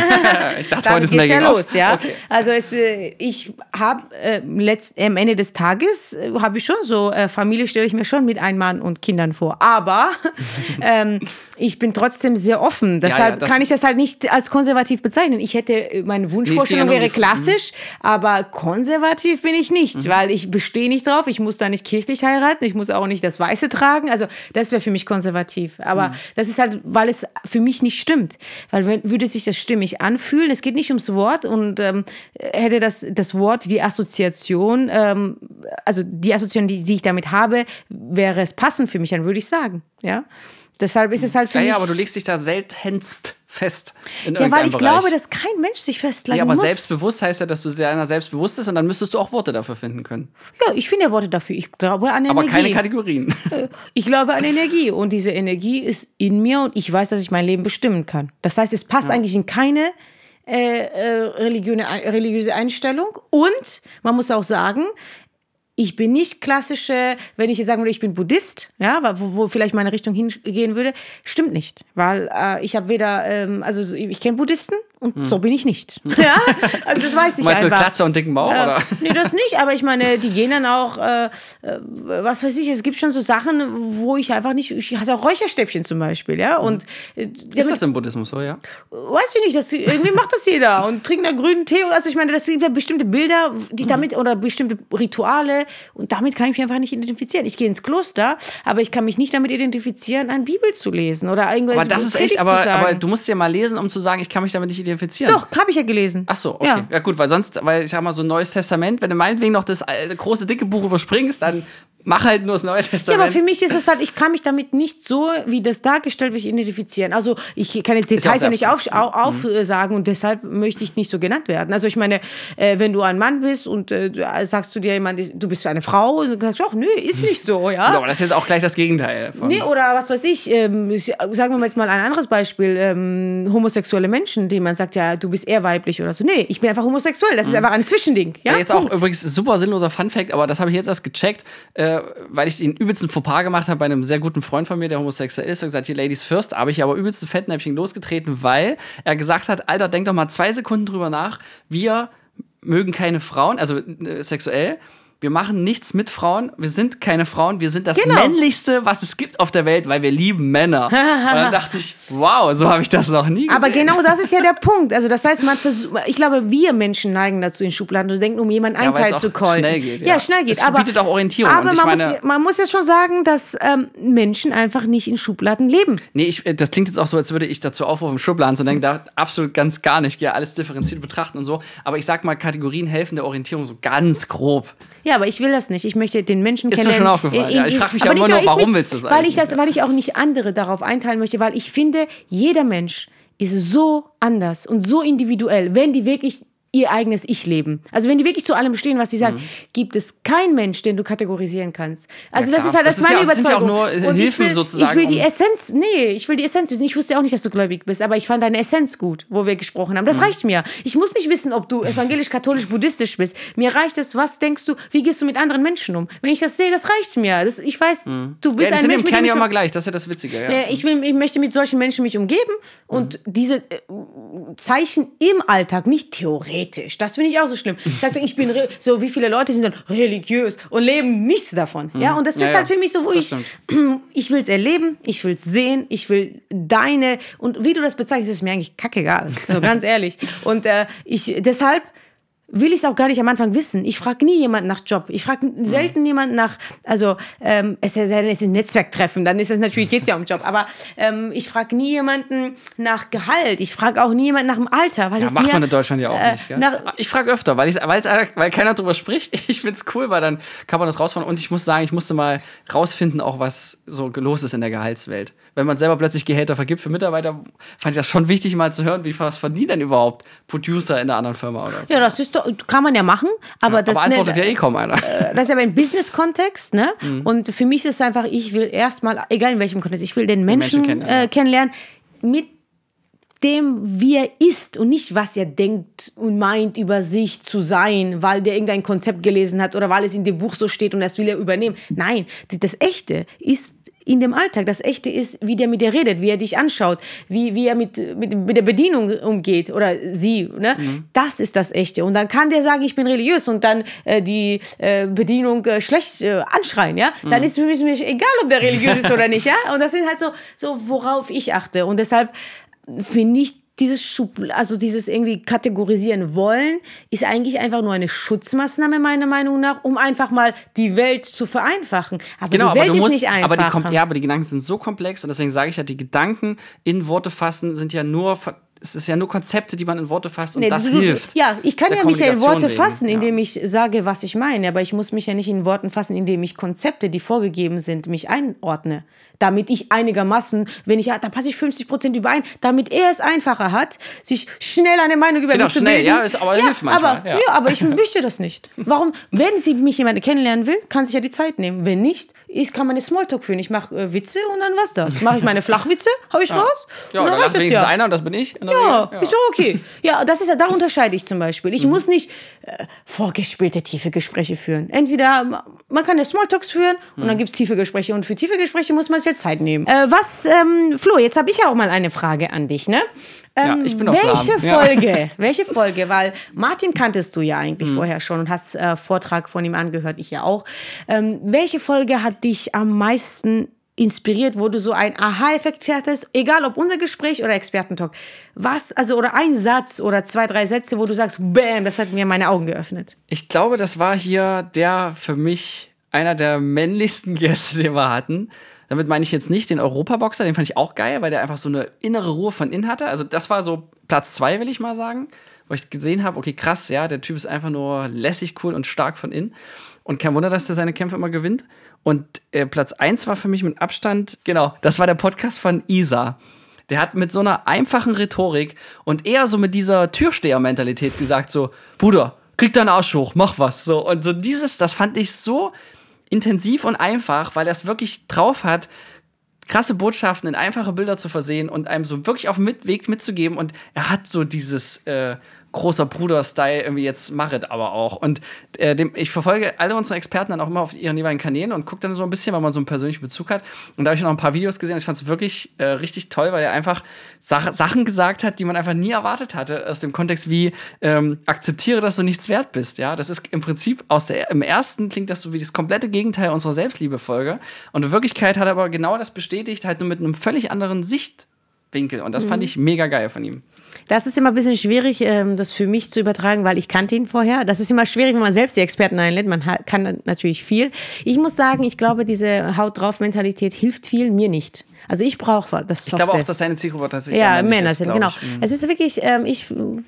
Ich dachte, heute ist geht's ja los, ja. Okay. Also es, äh, ich habe äh, letzt- am Ende des Tages äh, habe ich schon so äh, Familie stelle ich mir schon mit einem Mann und Kindern vor. Aber ähm, ich bin trotzdem sehr offen. Deshalb das- kann ich das halt nicht als konservativ bezeichnen. Ich hätte äh, meine Wunschvorstellung wäre die- Mhm. klassisch, aber konservativ bin ich nicht, weil ich bestehe nicht drauf. Ich muss da nicht kirchlich heiraten. Ich muss auch nicht das Weiße tragen. Also das wäre für mich konservativ. Aber Mhm. das ist halt, weil es für mich nicht stimmt. Weil wenn, würde sich das stimmig anfühlen, es geht nicht ums Wort und ähm, hätte das, das Wort, die Assoziation, ähm, also die Assoziation, die, die ich damit habe, wäre es passend für mich, dann würde ich sagen. Ja. Deshalb ist es halt für Ja, mich. ja, aber du legst dich da seltenst fest. In ja, weil ich Bereich. glaube, dass kein Mensch sich festlegen Ja, aber muss. selbstbewusst heißt ja, dass du deiner selbst bewusst bist und dann müsstest du auch Worte dafür finden können. Ja, ich finde ja Worte dafür. Ich glaube an Aber Energie. keine Kategorien. Ich glaube an Energie und diese Energie ist in mir und ich weiß, dass ich mein Leben bestimmen kann. Das heißt, es passt eigentlich in keine äh, äh, religiöse, religiöse Einstellung und man muss auch sagen, ich bin nicht klassische, wenn ich jetzt sagen würde, ich bin Buddhist, ja, wo, wo vielleicht meine Richtung hingehen würde, stimmt nicht, weil äh, ich habe weder, ähm, also so- ich kenne Buddhisten und so bin ich nicht. Ja, also das weiß ich Hm. Meinst du mit einfach. Klatze und dicken Bauch? Äh, oder? nee, das nicht, aber ich meine, die gehen dann auch, äh, äh, was weiß ich, es gibt schon so Sachen, wo ich einfach nicht, ich hatte auch Räucherstäbchen zum Beispiel, ja, und äh, Ist damit, das im Buddhismus so, ja? weiß ich nicht, das, irgendwie macht das jeder und trinkt da grünen Tee, also ich meine, das sind ja bestimmte Bilder, Mhm. die damit, oder bestimmte Rituale und damit kann ich mich einfach nicht identifizieren. Ich gehe ins Kloster, aber ich kann mich nicht damit identifizieren, eine Bibel zu lesen oder irgendwas Aber das ist echt, aber, aber du musst ja mal lesen, um zu sagen, ich kann mich damit nicht identifizieren. Doch, habe ich ja gelesen. Ach so, okay. Ja. Ja. gut, weil sonst, weil ich sag mal, so ein neues Testament, wenn du meinetwegen noch das äh, große, dicke Buch überspringst, dann mach halt nur das neue Ja, Testament. aber für mich ist es halt, ich kann mich damit nicht so, wie das dargestellt wird, identifizieren. Also ich kann jetzt ja Details auch ja nicht auf, selbst- auf, aufsagen und deshalb möchte ich nicht so genannt werden. Also ich meine, äh, wenn du ein Mann bist und äh, du- äh, sagst zu dir jemand, du bist eine Frau, und du sagst, ach nö, ist nicht so, ja. aber das ist jetzt auch gleich das Gegenteil. Von, Nee, oder was weiß ich, ähm, sagen wir jetzt mal ein anderes Beispiel, ähm, homosexuelle Menschen, denen man sagt, ja, du bist eher weiblich oder so. Nee, ich bin einfach homosexuell, das ist einfach ein Zwischending. Ja, Mhm. Ja, jetzt auch Punkt. übrigens super sinnloser Funfact, aber das habe ich jetzt erst gecheckt, äh, weil ich den übelsten Fauxpas gemacht habe bei einem sehr guten Freund von mir, der homosexuell ist. Hat gesagt, hier Ladies first, habe ich aber übelst Fettnäpfchen losgetreten, weil er gesagt hat, Alter, denk doch mal zwei Sekunden drüber nach, wir mögen keine Frauen, also äh, sexuell. Wir machen nichts mit Frauen. Wir sind keine Frauen. Wir sind das Genau. männlichste, was es gibt auf der Welt, weil wir lieben Männer. Und dann dachte ich, wow, so habe ich das noch nie gesehen. Aber genau das ist ja der Punkt. Also das heißt, man versucht, ich glaube, wir Menschen neigen dazu in Schubladen zu denken, um jemanden Ja, auch zu callen. schnell geht, Ja, ja. schnell geht. Es verbietet auch Orientierung. Aber man, meine- muss, man muss ja schon sagen, dass ähm, Menschen einfach nicht in Schubladen leben. Nee, ich, äh, das klingt jetzt auch so, als würde ich dazu aufrufen, Schubladen zu denken. Da absolut ganz gar nicht. Ja, alles differenziert betrachten und so. Aber ich sag mal, Kategorien helfen der Orientierung so ganz grob. Ja, aber ich will das nicht. Ich möchte den Menschen Ist mir kennenlernen. schon aufgefallen, ja. Ich frag mich aber ja immer nicht nur, ich warum mich- willst du das weil ich das? Weil ich auch nicht andere darauf einteilen möchte, weil ich finde, jeder Mensch ist so anders und so individuell, wenn die wirklich ihr eigenes Ich leben. Also wenn die wirklich zu allem stehen, was sie sagen, gibt es keinen Mensch, den du kategorisieren kannst. Also Ja, das ist halt das Das ist meine ja- das sind ja auch Überzeugung. nur, äh, Und ich Hilfen will, sozusagen, Ich will die Essenz, nee, ich will die Essenz wissen. Ich wusste auch nicht, dass du gläubig bist, aber ich fand deine Essenz gut, wo wir gesprochen haben. Das Mhm. reicht mir. Ich muss nicht wissen, ob du evangelisch, katholisch, buddhistisch bist. Mir reicht es, was denkst du, wie gehst du mit anderen Menschen um? Wenn ich das sehe, das reicht mir. Das, ich weiß, du Mhm. Ja, bist die ein sind Mensch, Kern dem ja ich immer gleich. Das ist ja das Witzige. Ja. Ich, will, ich möchte mit solchen Menschen mich umgeben und Mhm. diese äh, Zeichen im Alltag, nicht theoretisch ethisch. Das finde ich auch so schlimm. Ich sage, ich bin so, wie viele Leute sind dann religiös und leben nichts davon. Ja, und das Ja, ist ja. halt für mich so, wo Das ich, stimmt. ich will es erleben, ich will es sehen, ich will deine und wie du das bezeichnest, ist mir eigentlich kackegal. Also ganz ehrlich. Und äh, ich deshalb will ich es auch gar nicht am Anfang wissen. Ich frage nie jemanden nach Job. Ich frage selten jemanden nach, also ähm, es ist es ein Netzwerktreffen, dann ist es natürlich, geht es ja um Job, aber ähm, ich frage nie jemanden nach Gehalt. Ich frage auch nie jemanden nach dem Alter, weil Ja, es macht mir, man in Deutschland ja auch äh, nicht. Gell? nach- ich frage öfter, weil, ich's- weil's, weil keiner drüber spricht. Ich find's cool, weil dann kann man das rausfinden. Und ich muss sagen, ich musste mal rausfinden, auch was so los ist in der Gehaltswelt. Wenn man selber plötzlich Gehälter vergibt für Mitarbeiter, fand ich das schon wichtig, mal zu hören, wie was verdienen denn überhaupt Producer in einer anderen Firma oder so. ja, das ist doch, kann man ja machen, aber das Aber ne- antwortet ja eh kaum einer. das ist aber im Business-Kontext, ne? Mhm. Und für mich ist es einfach, ich will erstmal, egal in welchem Kontext, ich will den Menschen, Menschen kennenlernen, äh, kennenlernen mit dem, wie er ist und nicht, was er denkt und meint, über sich zu sein, weil der irgendein Konzept gelesen hat oder weil es in dem Buch so steht und das will er übernehmen. Nein, das Echte ist in dem Alltag. Das Echte ist, wie der mit dir redet, wie er dich anschaut, wie, wie er mit, mit, mit der Bedienung umgeht oder sie. Ne? Das ist das Echte. Und dann kann der sagen, ich bin religiös und dann äh, die äh, Bedienung äh, schlecht äh, anschreien. Ja? Dann ist für mich mich egal, ob der religiös ist oder nicht. Ja? Und das sind halt so, so, worauf ich achte. Und deshalb finde ich dieses Schub, also dieses irgendwie kategorisieren wollen, ist eigentlich einfach nur eine Schutzmaßnahme meiner Meinung nach, um einfach mal die Welt zu vereinfachen. Aber Genau, die Welt aber du musst, ist nicht einfach. aber die, ja, aber die Gedanken sind so komplex und deswegen sage ich ja, die Gedanken in Worte fassen sind ja nur, es ist ja nur Konzepte, die man in Worte fasst und Nee, das du- hilft. Ja, ich kann ja mich ja in Worte wegen, fassen, ja. indem ich sage, was ich meine, aber ich muss mich ja nicht in Worten fassen, indem ich Konzepte, die vorgegeben sind, mich einordne. Damit ich einigermaßen, wenn ich, ja, da passe ich 50 Prozent überein, damit er es einfacher hat, sich schnell eine Meinung über Genau, mich zu schnell, bilden. ja, ist- aber hilft manchmal, Aber, ja. ja. aber ich möchte das nicht. Warum? Wenn sie mich jemand kennenlernen will, kann sich ja die Zeit nehmen. Wenn nicht, ich kann meine Smalltalk führen. Ich mache äh, Witze und dann was das. Mache ich meine Flachwitze, hau ich raus Ja, und dann dann reicht das ja. einer und das bin ich. Ja, Regel. ist doch okay. Ja, das ist ja, da unterscheide ich zum Beispiel. Mhm. Ich muss nicht äh, vorgespielte tiefe Gespräche führen. Entweder, man kann ja Smalltalks führen und Mhm. dann gibt es tiefe Gespräche und für tiefe Gespräche muss man sich ja Zeit nehmen. Äh, was, ähm, Flo, jetzt habe ich ja auch mal eine Frage an dich, ne? Ja, Ähm, ich bin auch welche. Ja. Mhm. Folge, welche Folge, weil Martin kanntest du ja eigentlich vorher schon und hast äh, Vortrag von ihm angehört, ich ja auch. Ähm, welche Folge hat dich am meisten inspiriert, wo du so ein Aha-Effekt hattest, egal ob unser Gespräch oder Expertentalk. Was, also, oder ein Satz oder zwei, drei Sätze, wo du sagst, bam, das hat mir meine Augen geöffnet. Ich glaube, das war hier der für mich einer der männlichsten Gäste, den wir hatten. Damit meine ich jetzt nicht den Europaboxer, den fand ich auch geil, weil der einfach so eine innere Ruhe von innen hatte. Also das war so Platz zwei, will ich mal sagen, wo ich gesehen habe, okay, krass, ja, der Typ ist einfach nur lässig, cool und stark von innen. Und kein Wunder, dass der seine Kämpfe immer gewinnt. Und äh, Platz eins war für mich mit Abstand, genau, das war der Podcast von Isa. Der hat mit so einer einfachen Rhetorik und eher so mit dieser Türsteher-Mentalität gesagt, so, Bruder, krieg deinen Arsch hoch, mach was. So, und so dieses, das fand ich so intensiv und einfach, weil er es wirklich drauf hat, krasse Botschaften in einfache Bilder zu versehen und einem so wirklich auf dem Weg mitzugeben. Und er hat so dieses äh, großer Bruder-Style irgendwie jetzt machet aber auch. Und äh, dem, ich verfolge alle unsere Experten dann auch immer auf ihren jeweiligen Kanälen und gucke dann so ein bisschen, weil man so einen persönlichen Bezug hat. Und da habe ich noch ein paar Videos gesehen ich fand es wirklich äh, richtig toll, weil er einfach Sach Sachen gesagt hat, die man einfach nie erwartet hatte, aus dem Kontext wie ähm, akzeptiere, dass du nichts wert bist. Ja, das ist im Prinzip aus der im ersten klingt das so wie das komplette Gegenteil unserer Selbstliebe-Folge. Und in Wirklichkeit hat er aber genau das bestätigt, halt nur mit einem völlig anderen Sichtwinkel. Und das fand ich mega geil von ihm. Das ist immer ein bisschen schwierig, ähm, das für mich zu übertragen, weil ich kannte ihn vorher. Das ist immer schwierig, wenn man selbst die Experten einlädt. Man kann natürlich viel. Ich muss sagen, ich glaube, diese Haut drauf Mentalität hilft viel, mir nicht. Also ich brauche das Ich Softe. glaube auch, dass seine Zielgruppe tatsächlich ja, Männer sind, genau. ich. Mhm. Es ist wirklich, ähm, ich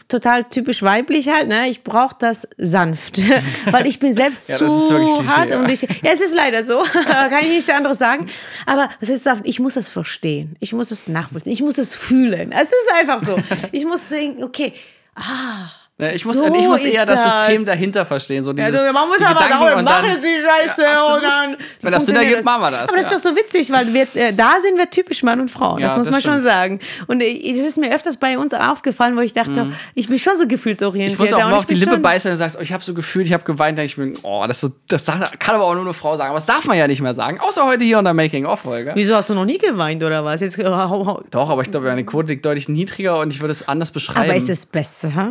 total typisch weiblich halt, ne? Ich brauche das sanft, weil ich bin selbst Ja, zu Klischee, hart ja. und ich, ja, es ist leider so, kann ich nichts anderes sagen. Aber es ist, sanft. ich muss das verstehen, ich muss es nachvollziehen, ich muss es fühlen. Es ist einfach so. Ich muss denken, okay, ah. Ja, ich muss, so ich muss eher das das. System dahinter verstehen. So Ja, dieses, du, man muss die aber Gedanken dauern, und mach dann- jetzt die Scheiße Ja, und dann. Wenn das Sinn ergibt, machen wir das, Aber das ist ja. doch so witzig, weil wir, äh, da sind wir typisch Mann und Frau. Ja, das muss das man schon stimmt. sagen. Und äh, das ist mir öfters bei uns aufgefallen, wo ich dachte, ich bin schon so gefühlsorientiert. Mhm. Ich muss auch und mal auf die bin Lippe schon- beißen und sagst, oh, ich habe so gefühlt, ich habe geweint, ich mir, oh, das, so, das kann aber auch nur eine Frau sagen. Aber das darf man ja nicht mehr sagen, außer heute hier in der Making-of-Folge. Wieso hast du noch nie geweint oder was? Jetzt, hau, hau. Doch, aber ich glaube, meine Quote liegt deutlich niedriger und ich würde es anders beschreiben. aber ist es besser?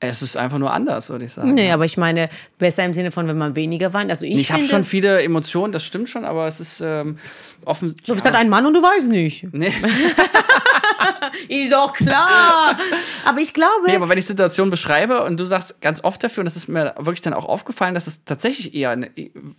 Es ist einfach nur anders, würde ich sagen. Nee, aber ich meine, besser im Sinne von, wenn man weniger weint. Also ich, Ich habe schon viele Emotionen, das stimmt schon, aber es ist ähm, offen. du bist halt ein Mann und du weißt nicht. Nee. Ist doch klar. aber ich glaube, nee, aber wenn ich Situationen beschreibe und du sagst ganz oft dafür, und das ist mir wirklich dann auch aufgefallen, dass es tatsächlich eher ein,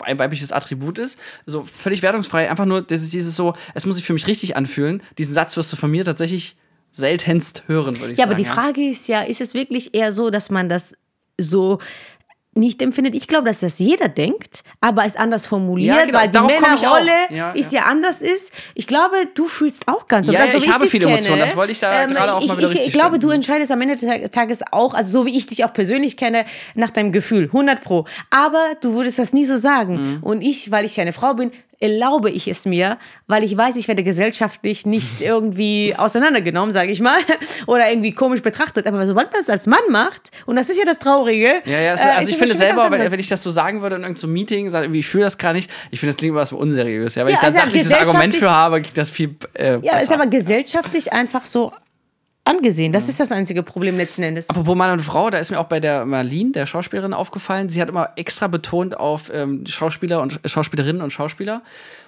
ein weibliches Attribut ist, so völlig wertungsfrei, einfach nur dieses, dieses so, es muss sich für mich richtig anfühlen. Diesen Satz wirst du von mir tatsächlich seltenst hören, würde ich ja, sagen. aber die Frage ist ja, ist es wirklich eher so, dass man das so nicht empfindet. Ich glaube, dass das jeder denkt, aber es anders formuliert, Ja, genau, weil die. Männerrolle Ja, ist ja. ja. anders ist. Ich glaube, du fühlst auch ganz so. Ja, Also, ja, so ich habe viele kenne, Emotionen, das wollte ich da gerade auch ich, mal wieder ich, ich glaube, du entscheidest am Ende des Tages auch, also so wie ich dich auch persönlich kenne, nach deinem Gefühl, 100 pro. Aber du würdest das nie so sagen. Mhm. Und ich, weil ich eine Frau bin, erlaube ich es mir, weil ich weiß, ich werde gesellschaftlich nicht irgendwie auseinandergenommen, sage ich mal, oder irgendwie komisch betrachtet. Aber sobald man es als Mann macht, und das ist ja das Traurige. Ja, ja, es- äh, also ist ich finde selber, was wenn, wenn ich das so sagen würde in irgendeinem so Meeting, sage, irgendwie, ich fühle das gar nicht, ich finde, das klingt immer so unseriös. Ja, wenn Ja, ich da also sachliches Argument für habe, klingt das viel äh, Ja, ist besser. aber gesellschaftlich einfach so angesehen. Das ist das einzige Problem letzten Endes. Apropos Mann und Frau, da ist mir auch bei der Marlene, der Schauspielerin, aufgefallen. Sie hat immer extra betont auf ähm, Schauspieler und Schauspielerinnen und Schauspieler.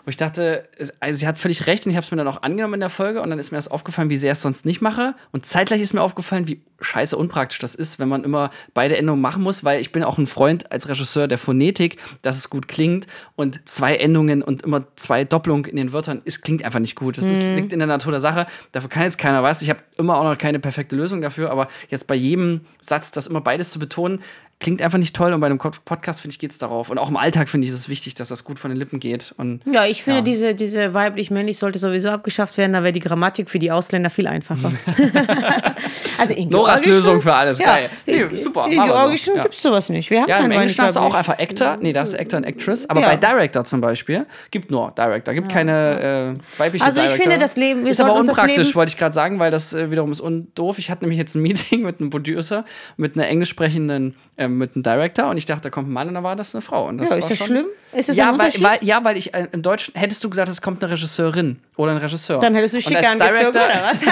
Wo ich dachte, also sie hat völlig recht und ich habe es mir dann auch angenommen in der Folge und dann ist mir das aufgefallen, wie sehr ich es sonst nicht mache. Und zeitgleich ist mir aufgefallen, wie scheiße unpraktisch das ist, wenn man immer beide Endungen machen muss, weil ich bin auch ein Freund als Regisseur der Phonetik, dass es gut klingt und zwei Endungen und immer zwei Doppelungen in den Wörtern, es klingt einfach nicht gut. Das ist, liegt in der Natur der Sache. Dafür kann jetzt keiner was. Ich habe immer auch noch keine perfekte Lösung dafür, aber jetzt bei jedem Satz, das immer beides zu betonen, klingt einfach nicht toll und bei einem Podcast, finde ich, geht es darauf. Und auch im Alltag finde ich es wichtig, dass das gut von den Lippen geht. Und Ja, ich finde, Ja. diese, diese weiblich-männlich sollte sowieso abgeschafft werden, da wäre die Grammatik für die Ausländer viel einfacher. also in Noras Georgischen- Lösung für alles. Ja, Geil. Nee, super, In wir so. Georgischen Ja. gibt es sowas nicht. Wir haben ja, im Englischen hast du auch einfach Actor. Nee, da hast du Actor und Actress. Aber Ja. bei Director zum Beispiel gibt nur Director. Gibt keine äh, weibliche Also ich Director. finde, das Leben- wir ist aber unpraktisch, wollte ich gerade sagen, weil das äh, wiederum ist undoof. Ich hatte nämlich jetzt ein Meeting mit einem Producer, mit einer englisch sprechenden, äh, mit einem Director und ich dachte, da kommt ein Mann und da war das eine Frau. Und das Ja, war ist das schon, schlimm? Ist das ja, ein weil, Unterschied? weil, ja, weil ich äh, im Deutschen hättest du gesagt, es kommt eine Regisseurin oder ein Regisseur. Dann hättest du schicker angezogen, oder was?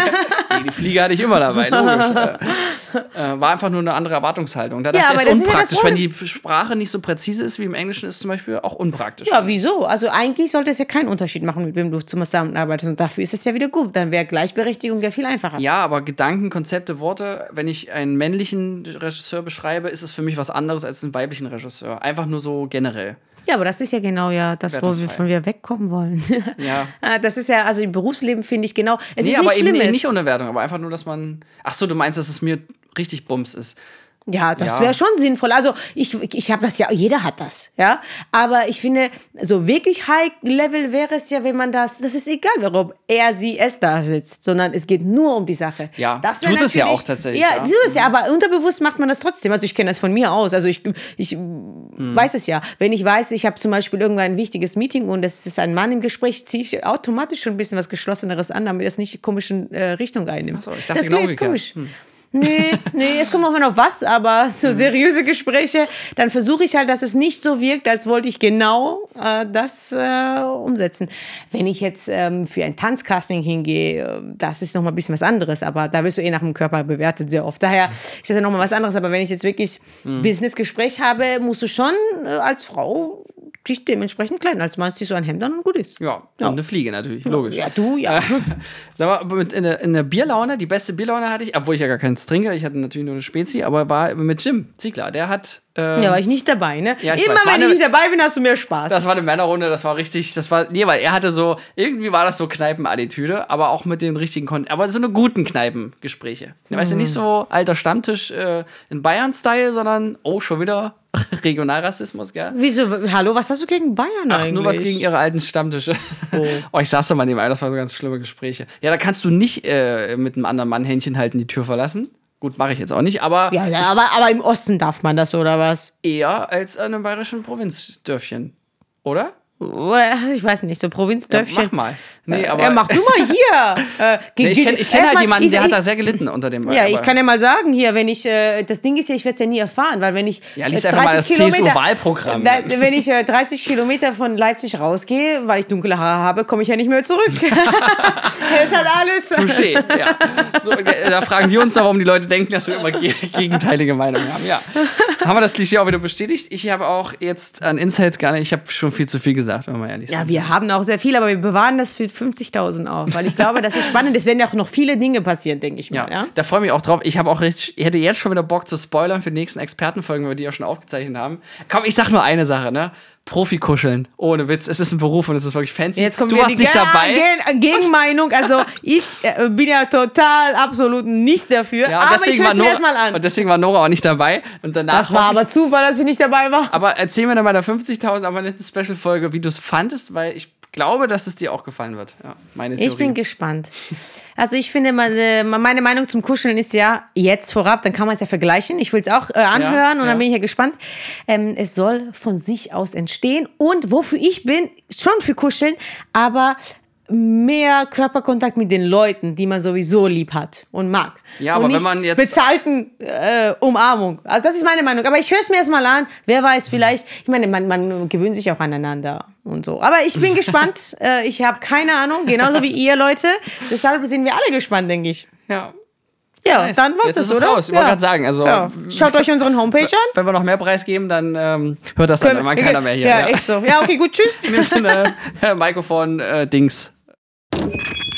Nee, die Fliege hatte ich immer dabei, logisch. äh, äh, war einfach nur eine andere Erwartungshaltung. Da dachte Ja, ich, aber es ist das ist ja das unpraktisch. Wenn die Sprache nicht so präzise ist wie im Englischen, ist zum Beispiel auch unpraktisch. Ja, wieso? Also eigentlich sollte es ja keinen Unterschied machen, mit wem du zusammenarbeitest. Und dafür ist es ja wieder gut. Dann wäre Gleichberechtigung ja viel einfacher. Ja, aber Gedanken, Konzepte, Worte, wenn ich einen männlichen Regisseur beschreibe, ist es für mich was anderes als einen weiblichen Regisseur. Einfach nur so generell. Ja, aber das ist ja genau ja das, wo wir von wir wegkommen wollen. Ja. Ah, das ist ja, also im Berufsleben finde ich genau. Es Nee, ist aber nicht eben Schlimmes. nicht ohne Wertung, aber einfach nur, dass man. Ach so, du meinst, dass es mir richtig Bums ist. Ja, das Ja. wäre schon sinnvoll. Also ich, ich habe das ja, jeder hat das, ja. Aber ich finde, so wirklich High Level wäre es ja, wenn man das, das ist egal, warum er, sie, es da sitzt, sondern es geht nur um die Sache. Ja, das tut es ja auch tatsächlich, Ja, ja. tut es ja, aber unterbewusst macht man das trotzdem. Also ich kenne das von mir aus. Also ich, ich Hm. weiß es ja. Wenn ich weiß, ich habe zum Beispiel irgendwann ein wichtiges Meeting und es ist ein Mann im Gespräch, ziehe ich automatisch schon ein bisschen was Geschlosseneres an, damit es nicht die komischen äh, Richtung einnimmt. Ach so, ich dachte das genau klingt jetzt umgekehrt. Nee, nee, es kommt auch noch was, aber so seriöse Gespräche, dann versuche ich halt, dass es nicht so wirkt, als wollte ich genau äh, das äh, umsetzen. Wenn ich jetzt ähm, für ein Tanzcasting hingehe, äh, das ist noch mal ein bisschen was anderes, aber da wirst du eh nach dem Körper bewertet sehr oft. Daher ist das ja noch mal was anderes, aber wenn ich jetzt wirklich Hm. Businessgespräch habe, musst du schon äh, als Frau dich dementsprechend kleiden. Als Mann ziehst du ein Hemd an und gut ist. Ja, Ja. und eine Fliege natürlich, logisch. Ja, du, ja. Sag mal, aber mit in der, in der Bierlaune, die beste Bierlaune hatte ich, obwohl ich ja gar keins trinke, ich hatte natürlich nur eine Spezi, aber war mit Jim Ziegler. Der hat. ähm, Ja, war ich nicht dabei, ne? Ja, ich Immer weiß, wenn ich eine- nicht dabei bin, hast du mehr Spaß. Das war eine Männerrunde, das war richtig, das war, nee, weil er hatte so, irgendwie war das so Kneipenattitüde, aber auch mit dem richtigen Konten, aber so eine guten Kneipengespräche. Weißt du, nicht so alter Stammtisch äh, in Bayern-Style, sondern, oh, schon wieder Regionalrassismus, gell? Wieso? Hallo, was hast du gegen Bayern Ach, eigentlich? nur was gegen ihre alten Stammtische. Oh, ich saß da mal neben einem, das waren so ganz schlimme Gespräche. Ja, da kannst du nicht äh, mit einem anderen Mann Händchen halten die Tür verlassen. Gut, mache ich jetzt auch nicht, aber Ja, ja aber, aber im Osten darf man das, oder was? eher als in einem bayerischen Provinzdörfchen. Oder? Ich weiß nicht, so Provinzdörfchen. Mach mal. Nee, aber. ja, mach du mal hier. Äh, Nee, ich kenne ich kenn halt jemanden, ich- der hat ich- da sehr gelitten unter dem. Ja, ich aber- kann ja mal sagen, hier, wenn ich, äh, das Ding ist ja, ich werde es ja nie erfahren, weil wenn ich Ja, lies äh, einfach mal 30 das CSU-Wahlprogramm. Wenn ich äh, 30 Kilometer von Leipzig rausgehe, weil ich dunkle Haare habe, komme ich ja nicht mehr zurück. es hat alles. Touché, ja. So, äh, da fragen wir uns doch, warum die Leute denken, dass wir immer ge gegenteilige Meinungen haben. Ja. Haben wir das Klischee auch wieder bestätigt? Ich habe auch jetzt an Insights gar nicht, ich habe schon viel zu viel gesagt, wenn man ehrlich Ja, wir haben auch sehr viel, aber wir bewahren das für 50.000 auf, weil ich glaube, das ist spannend. Es werden ja auch noch viele Dinge passieren, denke ich mal. Ja, Ja? da freue ich mich auch drauf. Ich habe auch richtig, ich hätte jetzt schon wieder Bock zu spoilern für die nächsten Expertenfolgen, weil wir die auch schon aufgezeichnet haben. Komm, ich sag nur eine Sache, ne? Profi-Kuscheln. Ohne Witz. Es ist ein Beruf und es ist wirklich fancy. Jetzt kommt du warst nicht dabei. Gen Gegenmeinung. Also ich äh, bin ja total absolut nicht dafür. Ja, aber deswegen ich war höre mir erstmal an. Und deswegen war Nora auch nicht dabei. Und danach Das war aber Zufall, dass ich nicht dabei war. Aber erzähl mir dann bei der 50.000 Abonnenten Special-Folge, wie du es fandest, weil ich glaube, dass es dir auch gefallen wird. Ja, meine Theorie. Ich bin gespannt. Also ich finde, meine, meine Meinung zum Kuscheln ist ja jetzt vorab, dann kann man es ja vergleichen. Ich will es auch äh, anhören und ja. dann bin ich ja gespannt. Ähm, es soll von sich aus entstehen und wofür ich bin, schon für Kuscheln, aber mehr Körperkontakt mit den Leuten, die man sowieso lieb hat und mag. Ja, und aber wenn nicht man jetzt- bezahlten äh, Umarmung. Also das ist meine Meinung. Aber ich höre es mir erstmal an. Wer weiß, vielleicht, ich meine, man, man gewöhnt sich auch aneinander und so. Aber ich bin gespannt. Äh, ich habe keine Ahnung, genauso wie ihr Leute. Deshalb sind wir alle gespannt, denke ich. Ja. Ja, Nice. dann war's Jetzt das, oder? raus. Ich wollte gerade sagen, also- ja. Schaut euch unseren Homepage an. Wenn wir noch mehr Preis geben, dann ähm, hört das dann irgendwann keiner mehr hier. Ja, echt so. Ja, okay, gut, tschüss. Dem Sinne, äh, Mikrofon, äh, Dings. Thank you.